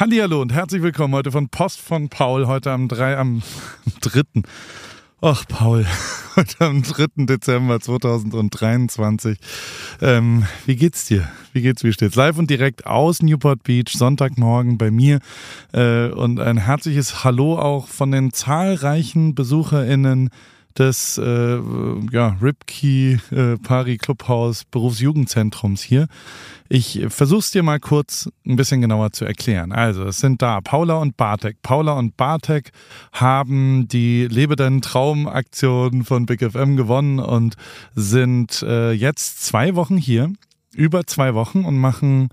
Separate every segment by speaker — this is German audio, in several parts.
Speaker 1: Hallihallo und herzlich willkommen heute von Post von Paul, heute am 3, am 3. Ach, Paul, heute am 3. Dezember 2023. Ähm, wie geht's dir? Wie geht's, wie steht's? Live und direkt aus Newport Beach, Sonntagmorgen bei mir. Äh, und ein herzliches Hallo auch von den zahlreichen BesucherInnen des äh, ja, Ripkey äh, Pari Clubhaus Berufsjugendzentrums hier. Ich versuche es dir mal kurz ein bisschen genauer zu erklären. Also, es sind da Paula und Bartek. Paula und Bartek haben die Lebe deinen Traum Aktion von Big FM gewonnen und sind äh, jetzt zwei Wochen hier, über zwei Wochen und machen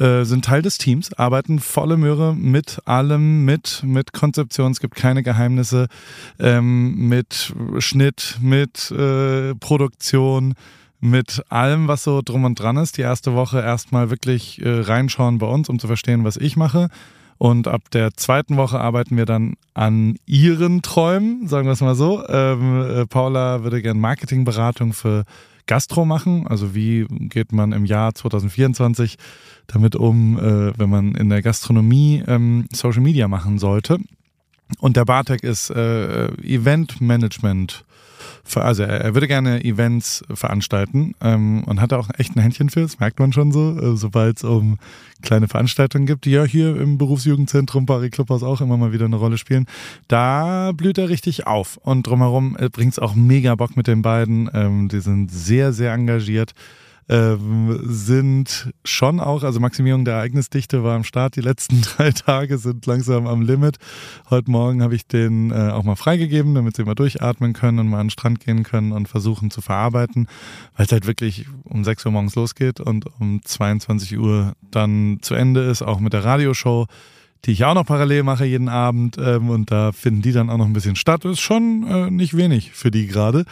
Speaker 1: äh, sind Teil des Teams, arbeiten volle Möhre mit allem, mit, mit Konzeption, es gibt keine Geheimnisse, ähm, mit Schnitt, mit äh, Produktion, mit allem, was so drum und dran ist. Die erste Woche erstmal wirklich äh, reinschauen bei uns, um zu verstehen, was ich mache. Und ab der zweiten Woche arbeiten wir dann an ihren Träumen, sagen wir es mal so. Ähm, äh, Paula würde gerne Marketingberatung für Gastro machen. Also wie geht man im Jahr 2024 damit um, äh, wenn man in der Gastronomie ähm, Social Media machen sollte. Und der Bartek ist äh, Event Management also er, er würde gerne Events veranstalten ähm, und hat auch echt ein Händchen für, das merkt man schon so, äh, sobald es um kleine Veranstaltungen gibt, die ja hier im Berufsjugendzentrum Paris Clubhaus auch immer mal wieder eine Rolle spielen. Da blüht er richtig auf und drumherum äh, bringt es auch mega Bock mit den beiden. Ähm, die sind sehr, sehr engagiert ähm, sind schon auch, also Maximierung der Ereignisdichte war am Start. Die letzten drei Tage sind langsam am Limit. Heute Morgen habe ich den äh, auch mal freigegeben, damit sie mal durchatmen können und mal an den Strand gehen können und versuchen zu verarbeiten, weil es halt wirklich um 6 Uhr morgens losgeht und um 22 Uhr dann zu Ende ist, auch mit der Radioshow die ich auch noch parallel mache jeden Abend ähm, und da finden die dann auch noch ein bisschen statt. Ist schon äh, nicht wenig für die gerade.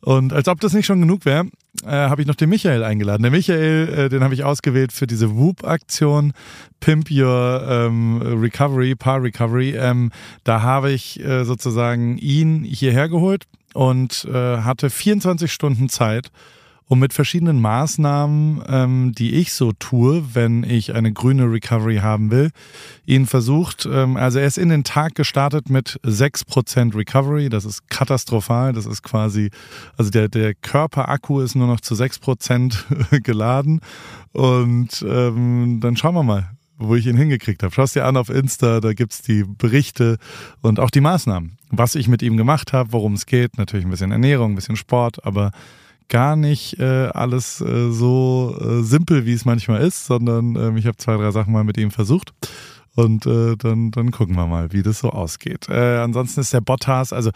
Speaker 1: Und als ob das nicht schon genug wäre, äh, habe ich noch den Michael eingeladen. Der Michael, äh, den habe ich ausgewählt für diese Whoop-Aktion Pimp Your ähm, Recovery, Par Recovery. Ähm, da habe ich äh, sozusagen ihn hierher geholt und äh, hatte 24 Stunden Zeit, um mit verschiedenen Maßnahmen, ähm, die ich so tue, wenn ich eine grüne Recovery haben will, ihn versucht, ähm, also er ist in den Tag gestartet mit 6% Recovery, das ist katastrophal, das ist quasi, also der, der Körperakku ist nur noch zu 6% geladen und ähm, dann schauen wir mal, wo ich ihn hingekriegt habe. Schau es dir an auf Insta, da gibt's die Berichte und auch die Maßnahmen, was ich mit ihm gemacht habe, worum es geht. Natürlich ein bisschen Ernährung, ein bisschen Sport, aber gar nicht äh, alles äh, so äh, simpel, wie es manchmal ist, sondern ähm, ich habe zwei, drei Sachen mal mit ihm versucht. Und äh, dann, dann gucken wir mal, wie das so ausgeht. Äh, ansonsten ist der Bottas, also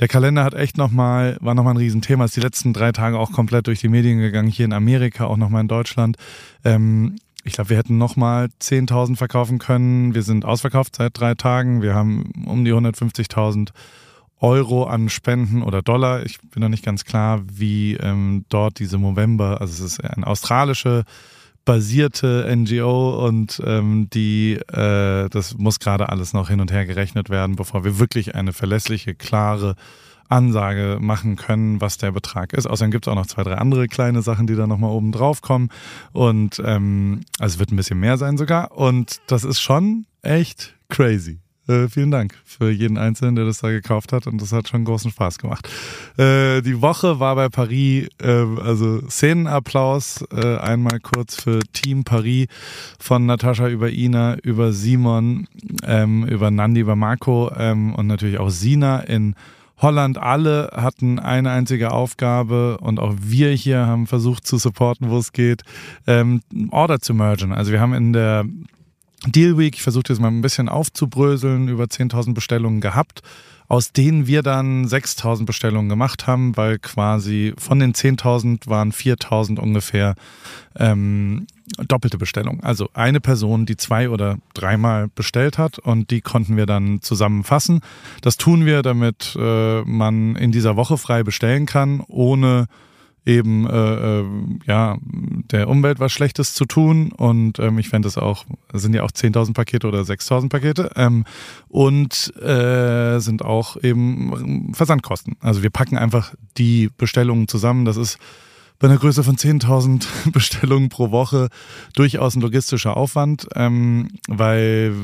Speaker 1: der Kalender hat echt nochmal, war nochmal ein Riesenthema, ist die letzten drei Tage auch komplett durch die Medien gegangen, hier in Amerika, auch nochmal in Deutschland. Ähm, ich glaube, wir hätten nochmal 10.000 verkaufen können. Wir sind ausverkauft seit drei Tagen. Wir haben um die 150.000 Euro an Spenden oder Dollar. Ich bin noch nicht ganz klar, wie ähm, dort diese Movember, also es ist eine australische basierte NGO und ähm, die, äh, das muss gerade alles noch hin und her gerechnet werden, bevor wir wirklich eine verlässliche, klare Ansage machen können, was der Betrag ist. Außerdem gibt es auch noch zwei, drei andere kleine Sachen, die da nochmal oben drauf kommen. Und ähm, also es wird ein bisschen mehr sein sogar. Und das ist schon echt crazy. Äh, vielen Dank für jeden Einzelnen, der das da gekauft hat und das hat schon großen Spaß gemacht. Äh, die Woche war bei Paris, äh, also Szenenapplaus, äh, einmal kurz für Team Paris von Natascha über Ina, über Simon, ähm, über Nandi, über Marco ähm, und natürlich auch Sina in Holland. Alle hatten eine einzige Aufgabe und auch wir hier haben versucht zu supporten, wo es geht, ähm, Order zu mergen. Also wir haben in der Deal Week, ich versuche das mal ein bisschen aufzubröseln, über 10.000 Bestellungen gehabt, aus denen wir dann 6.000 Bestellungen gemacht haben, weil quasi von den 10.000 waren 4.000 ungefähr ähm, doppelte Bestellung. Also eine Person, die zwei oder dreimal bestellt hat und die konnten wir dann zusammenfassen. Das tun wir, damit äh, man in dieser Woche frei bestellen kann, ohne eben äh, äh, ja der Umwelt was Schlechtes zu tun und ähm, ich fände es auch sind ja auch 10.000 Pakete oder 6.000 Pakete ähm, und äh, sind auch eben Versandkosten. Also wir packen einfach die Bestellungen zusammen. Das ist bei einer Größe von 10.000 Bestellungen pro Woche durchaus ein logistischer Aufwand, ähm, weil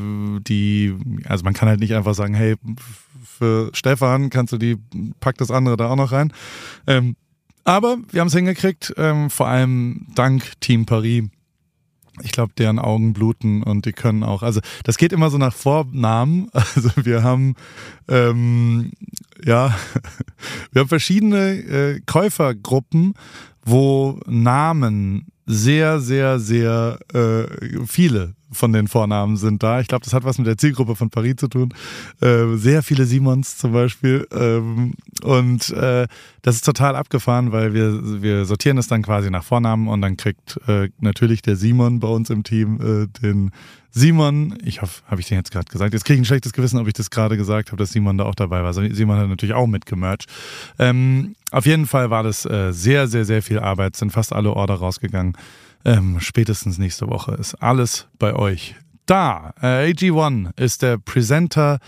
Speaker 1: die, also man kann halt nicht einfach sagen, hey, für Stefan kannst du die, pack das andere da auch noch rein. Ähm, aber wir haben es hingekriegt, ähm, vor allem dank Team Paris. Ich glaube, deren Augen bluten und die können auch. Also das geht immer so nach Vornamen. Also wir haben ähm, ja, wir haben verschiedene äh, Käufergruppen, wo Namen sehr, sehr, sehr äh, viele von den Vornamen sind da. Ich glaube, das hat was mit der Zielgruppe von Paris zu tun. Äh, sehr viele Simons zum Beispiel. Ähm, und äh, das ist total abgefahren, weil wir, wir sortieren es dann quasi nach Vornamen und dann kriegt äh, natürlich der Simon bei uns im Team äh, den Simon, ich hoffe, habe ich den jetzt gerade gesagt. Jetzt kriege ich ein schlechtes Gewissen, ob ich das gerade gesagt habe, dass Simon da auch dabei war. Simon hat natürlich auch mitgemercht. Ähm, auf jeden Fall war das äh, sehr, sehr, sehr viel Arbeit, sind fast alle Order rausgegangen. Ähm, spätestens nächste Woche ist alles bei euch da. Äh, AG1 ist der Presenter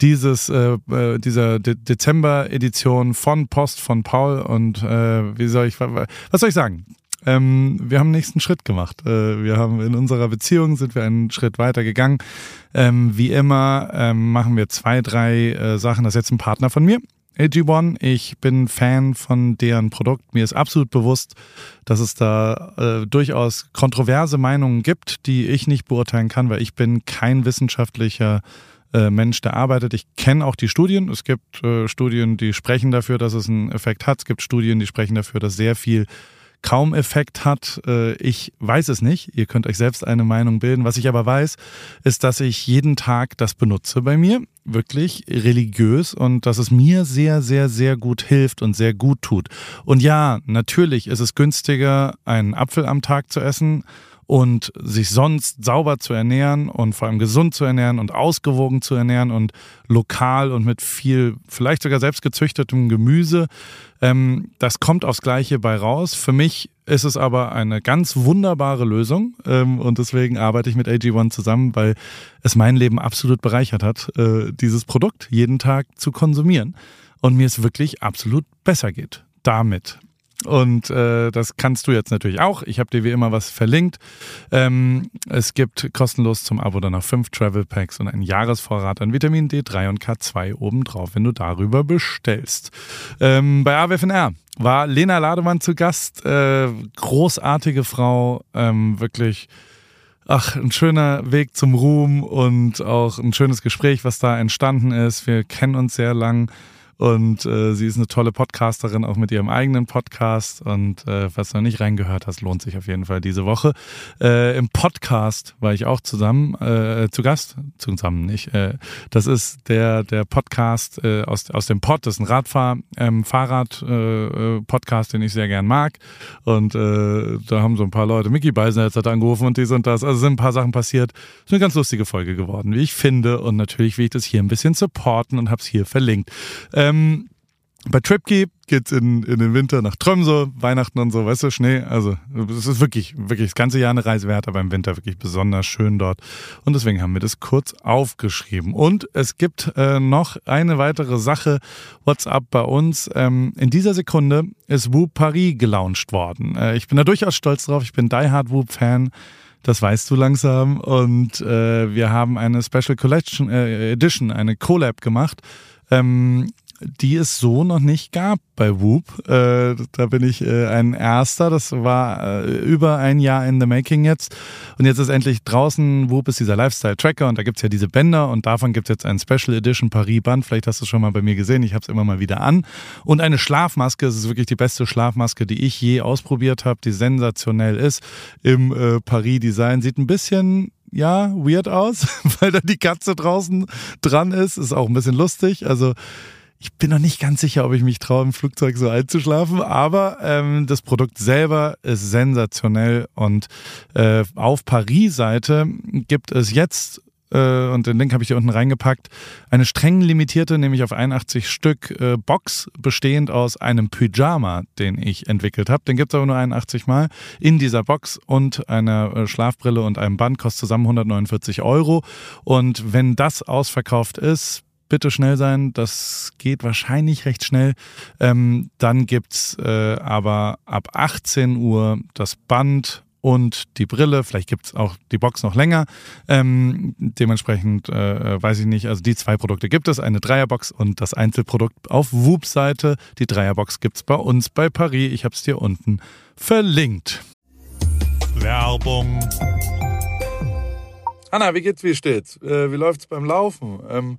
Speaker 1: dieses äh, äh dieser De Dezember-Edition von Post von Paul und äh, wie soll ich was soll ich sagen? Ähm, wir haben einen nächsten Schritt gemacht. Äh, wir haben in unserer Beziehung sind wir einen Schritt weiter gegangen. Ähm, wie immer ähm, machen wir zwei, drei äh, Sachen. Das ist jetzt ein Partner von mir. AG1, ich bin Fan von deren Produkt. Mir ist absolut bewusst, dass es da äh, durchaus kontroverse Meinungen gibt, die ich nicht beurteilen kann, weil ich bin kein wissenschaftlicher äh, Mensch, der arbeitet. Ich kenne auch die Studien. Es gibt äh, Studien, die sprechen dafür, dass es einen Effekt hat. Es gibt Studien, die sprechen dafür, dass sehr viel kaum Effekt hat. Äh, ich weiß es nicht. Ihr könnt euch selbst eine Meinung bilden. Was ich aber weiß, ist, dass ich jeden Tag das benutze bei mir. Wirklich religiös und dass es mir sehr, sehr, sehr gut hilft und sehr gut tut. Und ja, natürlich ist es günstiger, einen Apfel am Tag zu essen und sich sonst sauber zu ernähren und vor allem gesund zu ernähren und ausgewogen zu ernähren und lokal und mit viel, vielleicht sogar selbst gezüchtetem Gemüse. Ähm, das kommt aufs Gleiche bei raus. Für mich ist es aber eine ganz wunderbare Lösung ähm, und deswegen arbeite ich mit AG1 zusammen, weil es mein Leben absolut bereichert hat, äh, dieses Produkt jeden Tag zu konsumieren und mir es wirklich absolut besser geht damit. Und äh, das kannst du jetzt natürlich auch. Ich habe dir wie immer was verlinkt. Ähm, es gibt kostenlos zum Abo dann noch fünf Travel Packs und einen Jahresvorrat an Vitamin D3 und K2 obendrauf, wenn du darüber bestellst. Ähm, bei AWFNR war Lena Lademann zu Gast. Äh, großartige Frau, ähm, wirklich. Ach, ein schöner Weg zum Ruhm und auch ein schönes Gespräch, was da entstanden ist. Wir kennen uns sehr lang und äh, sie ist eine tolle Podcasterin, auch mit ihrem eigenen Podcast. Und äh, falls du noch nicht reingehört hast, lohnt sich auf jeden Fall diese Woche. Äh, Im Podcast war ich auch zusammen, äh, zu Gast, zusammen nicht. Äh, das ist der, der Podcast äh, aus, aus dem Pod, das ist ein Radfahr, ähm, Fahrrad-Podcast, äh, den ich sehr gern mag. Und äh, da haben so ein paar Leute, Mickey Beisenherz hat angerufen und dies und das. Also sind ein paar Sachen passiert. Ist eine ganz lustige Folge geworden, wie ich finde. Und natürlich will ich das hier ein bisschen supporten und habe es hier verlinkt. Ähm, ähm, bei Tripkey geht's in, in den Winter nach Tromsø, Weihnachten und so, weißt du, Schnee. Also es ist wirklich, wirklich das ganze Jahr eine Reise wert, aber im Winter wirklich besonders schön dort. Und deswegen haben wir das kurz aufgeschrieben. Und es gibt äh, noch eine weitere Sache, WhatsApp bei uns. Ähm, in dieser Sekunde ist Whoop Paris gelauncht worden. Äh, ich bin da durchaus stolz drauf. Ich bin Die Hard Whoop-Fan. Das weißt du langsam. Und äh, wir haben eine Special Collection äh, Edition, eine Collab gemacht. Ähm, die es so noch nicht gab bei Whoop. Äh, da bin ich äh, ein Erster. Das war äh, über ein Jahr in the making jetzt. Und jetzt ist endlich draußen. Whoop ist dieser Lifestyle-Tracker und da gibt's ja diese Bänder und davon gibt's jetzt ein Special Edition Paris-Band. Vielleicht hast du es schon mal bei mir gesehen. Ich habe es immer mal wieder an. Und eine Schlafmaske. Es ist wirklich die beste Schlafmaske, die ich je ausprobiert habe, die sensationell ist im äh, Paris-Design. Sieht ein bisschen ja, weird aus, weil da die Katze draußen dran ist. Ist auch ein bisschen lustig. Also ich bin noch nicht ganz sicher, ob ich mich traue, im Flugzeug so einzuschlafen, aber ähm, das Produkt selber ist sensationell und äh, auf Paris-Seite gibt es jetzt äh, und den Link habe ich hier unten reingepackt, eine streng limitierte, nämlich auf 81 Stück äh, Box, bestehend aus einem Pyjama, den ich entwickelt habe. Den gibt es aber nur 81 Mal in dieser Box und einer äh, Schlafbrille und einem Band, kostet zusammen 149 Euro. Und wenn das ausverkauft ist, bitte schnell sein. Das geht wahrscheinlich recht schnell. Ähm, dann gibt's äh, aber ab 18 Uhr das Band und die Brille. Vielleicht gibt's auch die Box noch länger. Ähm, dementsprechend äh, weiß ich nicht. Also die zwei Produkte gibt es, eine Dreierbox und das Einzelprodukt auf Whoop-Seite. Die Dreierbox gibt's bei uns bei Paris. Ich habe es dir unten verlinkt. Werbung. Anna, wie geht's, wie steht's? Äh, wie läuft's beim Laufen? Ähm,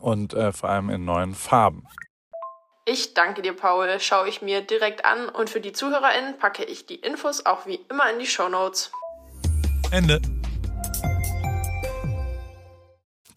Speaker 1: und äh, vor allem in neuen Farben.
Speaker 2: Ich danke dir, Paul. Schaue ich mir direkt an und für die ZuhörerInnen packe ich die Infos auch wie immer in die Show Notes.
Speaker 1: Ende.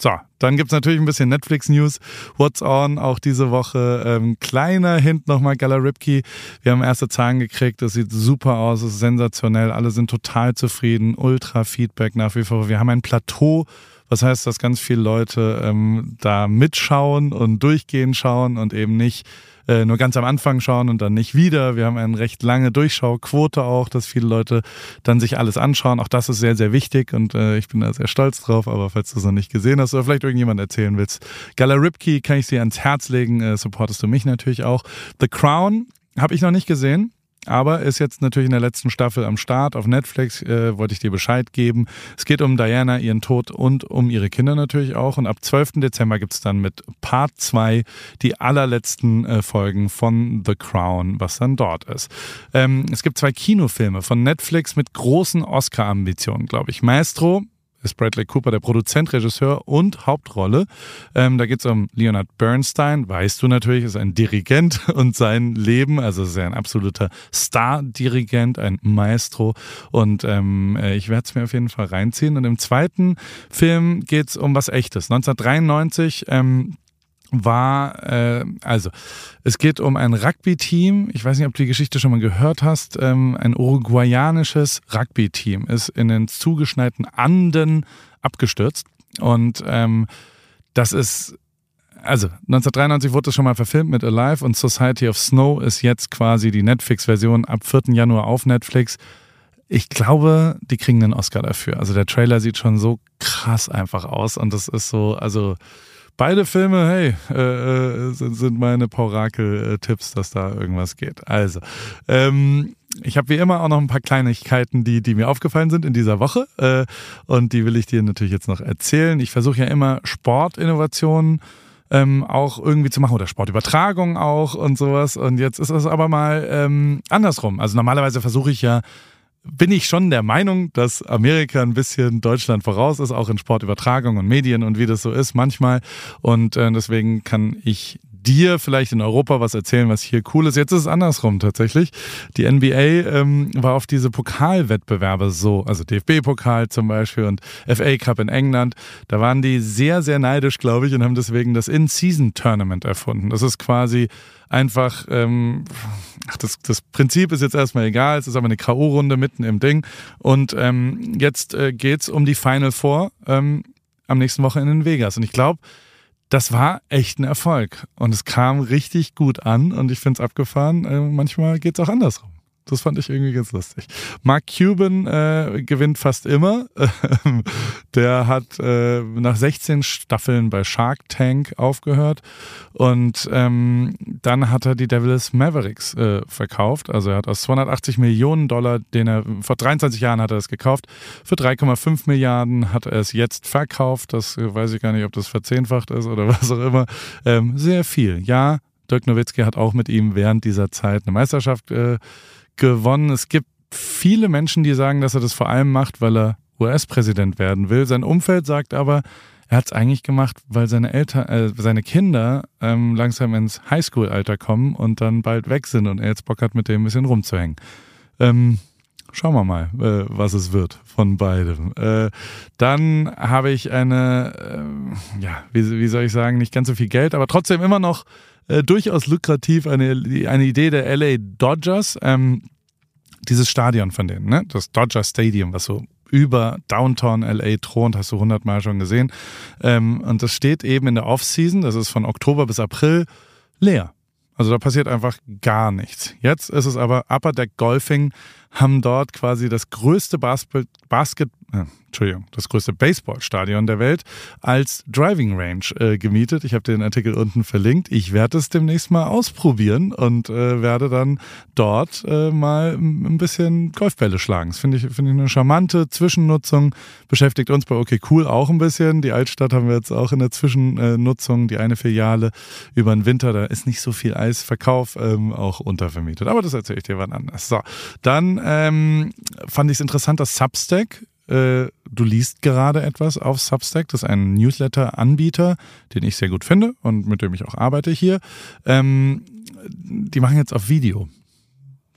Speaker 1: So, dann gibt es natürlich ein bisschen Netflix-News. What's on auch diese Woche. Ähm, kleiner Hint nochmal, Gala Ripke. Wir haben erste Zahlen gekriegt. Das sieht super aus, es ist sensationell. Alle sind total zufrieden. Ultra Feedback nach wie vor. Wir haben ein Plateau was heißt, dass ganz viele Leute ähm, da mitschauen und durchgehen schauen und eben nicht äh, nur ganz am Anfang schauen und dann nicht wieder. Wir haben eine recht lange Durchschauquote auch, dass viele Leute dann sich alles anschauen. Auch das ist sehr, sehr wichtig und äh, ich bin da sehr stolz drauf. Aber falls du es noch nicht gesehen hast oder vielleicht irgendjemand erzählen willst, Gala Ripkey kann ich dir ans Herz legen. Äh, supportest du mich natürlich auch. The Crown habe ich noch nicht gesehen. Aber ist jetzt natürlich in der letzten Staffel am Start auf Netflix, äh, wollte ich dir Bescheid geben. Es geht um Diana, ihren Tod und um ihre Kinder natürlich auch. Und ab 12. Dezember gibt's dann mit Part 2 die allerletzten äh, Folgen von The Crown, was dann dort ist. Ähm, es gibt zwei Kinofilme von Netflix mit großen Oscar-Ambitionen, glaube ich. Maestro ist Bradley Cooper der Produzent, Regisseur und Hauptrolle. Ähm, da geht es um Leonard Bernstein, weißt du natürlich, ist ein Dirigent und sein Leben, also ist er ein absoluter Star-Dirigent, ein Maestro. Und ähm, äh, ich werde es mir auf jeden Fall reinziehen. Und im zweiten Film geht es um was Echtes. 1993 ähm, war, äh, also es geht um ein Rugby-Team. Ich weiß nicht, ob du die Geschichte schon mal gehört hast. Ähm, ein uruguayanisches Rugby-Team ist in den zugeschneiten Anden abgestürzt. Und ähm, das ist, also 1993 wurde das schon mal verfilmt mit Alive und Society of Snow ist jetzt quasi die Netflix-Version ab 4. Januar auf Netflix. Ich glaube, die kriegen einen Oscar dafür. Also der Trailer sieht schon so krass einfach aus und das ist so, also Beide Filme, hey, äh, äh, sind, sind meine Paurakel-Tipps, dass da irgendwas geht. Also, ähm, ich habe wie immer auch noch ein paar Kleinigkeiten, die, die mir aufgefallen sind in dieser Woche. Äh, und die will ich dir natürlich jetzt noch erzählen. Ich versuche ja immer Sportinnovationen ähm, auch irgendwie zu machen oder Sportübertragung auch und sowas. Und jetzt ist es aber mal ähm, andersrum. Also normalerweise versuche ich ja bin ich schon der Meinung, dass Amerika ein bisschen Deutschland voraus ist, auch in Sportübertragung und Medien und wie das so ist manchmal. Und äh, deswegen kann ich dir vielleicht in Europa was erzählen, was hier cool ist. Jetzt ist es andersrum tatsächlich. Die NBA ähm, war auf diese Pokalwettbewerbe so, also DFB-Pokal zum Beispiel und FA Cup in England. Da waren die sehr, sehr neidisch, glaube ich, und haben deswegen das In-Season-Tournament erfunden. Das ist quasi einfach, ähm, ach, das, das Prinzip ist jetzt erstmal egal, es ist aber eine K.O.-Runde mitten im Ding. Und ähm, jetzt äh, geht's um die Final Four ähm, am nächsten Wochenende in Vegas. Und ich glaube, das war echt ein Erfolg. Und es kam richtig gut an und ich finde es abgefahren. Äh, manchmal geht's auch andersrum. Das fand ich irgendwie ganz lustig. Mark Cuban äh, gewinnt fast immer. der hat äh, nach 16 Staffeln bei Shark Tank aufgehört und ähm, dann hat er die Devils Mavericks äh, verkauft. Also er hat aus 280 Millionen Dollar, den er vor 23 Jahren hat er es gekauft, für 3,5 Milliarden hat er es jetzt verkauft. Das äh, weiß ich gar nicht, ob das verzehnfacht ist oder was auch immer. Ähm, sehr viel. Ja, Dirk Nowitzki hat auch mit ihm während dieser Zeit eine Meisterschaft äh, gewonnen. Es gibt viele Menschen, die sagen, dass er das vor allem macht, weil er US-Präsident werden will. Sein Umfeld sagt aber, er hat es eigentlich gemacht, weil seine Eltern, äh, seine Kinder ähm, langsam ins Highschool-Alter kommen und dann bald weg sind und er jetzt Bock hat, mit dem ein bisschen rumzuhängen. Ähm, schauen wir mal, äh, was es wird von beidem. Äh, dann habe ich eine, äh, ja, wie, wie, soll ich sagen, nicht ganz so viel Geld, aber trotzdem immer noch äh, durchaus lukrativ eine, eine Idee der LA Dodgers. Ähm, dieses Stadion von denen, ne? das Dodger Stadium, was so über Downtown LA thront, hast du hundertmal schon gesehen. Ähm, und das steht eben in der Offseason, das ist von Oktober bis April, leer. Also da passiert einfach gar nichts. Jetzt ist es aber Upper Deck Golfing haben dort quasi das größte Basket, Basket äh, Entschuldigung, das größte Baseballstadion der Welt als Driving Range äh, gemietet. Ich habe den Artikel unten verlinkt. Ich werde es demnächst mal ausprobieren und äh, werde dann dort äh, mal ein bisschen Golfbälle schlagen. Das finde ich, finde ich eine charmante Zwischennutzung. Beschäftigt uns bei OK Cool auch ein bisschen. Die Altstadt haben wir jetzt auch in der Zwischennutzung, die eine Filiale über den Winter. Da ist nicht so viel Eisverkauf, ähm, auch untervermietet. Aber das erzähle ich dir wann anders. So, dann ähm, fand ich es interessant, dass Substack äh, du liest gerade etwas auf Substack. Das ist ein Newsletter-Anbieter, den ich sehr gut finde und mit dem ich auch arbeite hier. Ähm, die machen jetzt auf Video.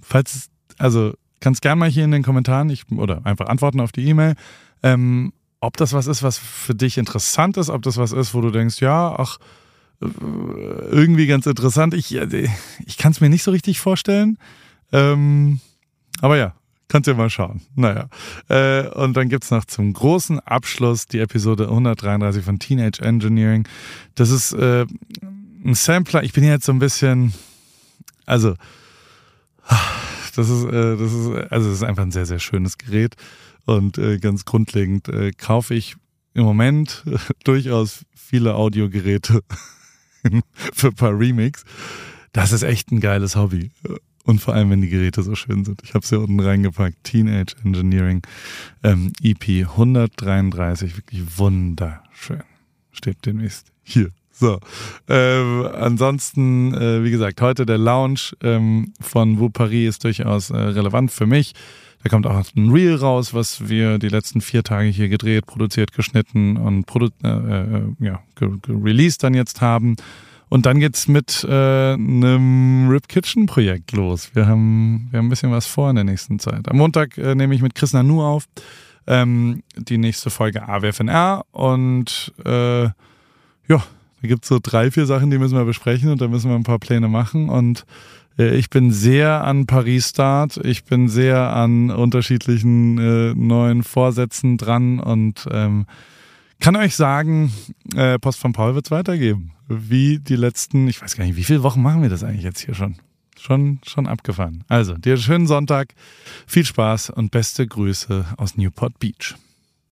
Speaker 1: Falls, also kannst gerne mal hier in den Kommentaren ich, oder einfach antworten auf die E-Mail, ähm, ob das was ist, was für dich interessant ist, ob das was ist, wo du denkst, ja, ach, äh, irgendwie ganz interessant. Ich, äh, ich kann es mir nicht so richtig vorstellen. Ähm, aber ja, Kannst du mal schauen. Naja. Äh, und dann gibt's noch zum großen Abschluss die Episode 133 von Teenage Engineering. Das ist äh, ein Sampler. Ich bin jetzt so ein bisschen. Also. Das ist, äh, das ist, also es ist einfach ein sehr, sehr schönes Gerät. Und äh, ganz grundlegend äh, kaufe ich im Moment durchaus viele Audiogeräte für ein paar Remix. Das ist echt ein geiles Hobby. Und vor allem, wenn die Geräte so schön sind. Ich habe es hier unten reingepackt. Teenage Engineering ähm, EP 133. Wirklich wunderschön. Steht demnächst hier. So. Ähm, ansonsten, äh, wie gesagt, heute der Lounge ähm, von Wu Paris ist durchaus äh, relevant für mich. Da kommt auch ein Reel raus, was wir die letzten vier Tage hier gedreht, produziert, geschnitten und produ äh, äh, ja, released dann jetzt haben. Und dann geht's mit äh, einem Rip Kitchen Projekt los. Wir haben, wir haben ein bisschen was vor in der nächsten Zeit. Am Montag äh, nehme ich mit Chris Nanu auf ähm, die nächste Folge AWFNR und äh, ja, da gibt's so drei, vier Sachen, die müssen wir besprechen und da müssen wir ein paar Pläne machen und äh, ich bin sehr an Paris Start, ich bin sehr an unterschiedlichen äh, neuen Vorsätzen dran und ähm, kann euch sagen, äh, Post von Paul wird's weitergeben wie die letzten, ich weiß gar nicht, wie viele Wochen machen wir das eigentlich jetzt hier schon? Schon, schon abgefahren. Also, dir schönen Sonntag, viel Spaß und beste Grüße aus Newport Beach.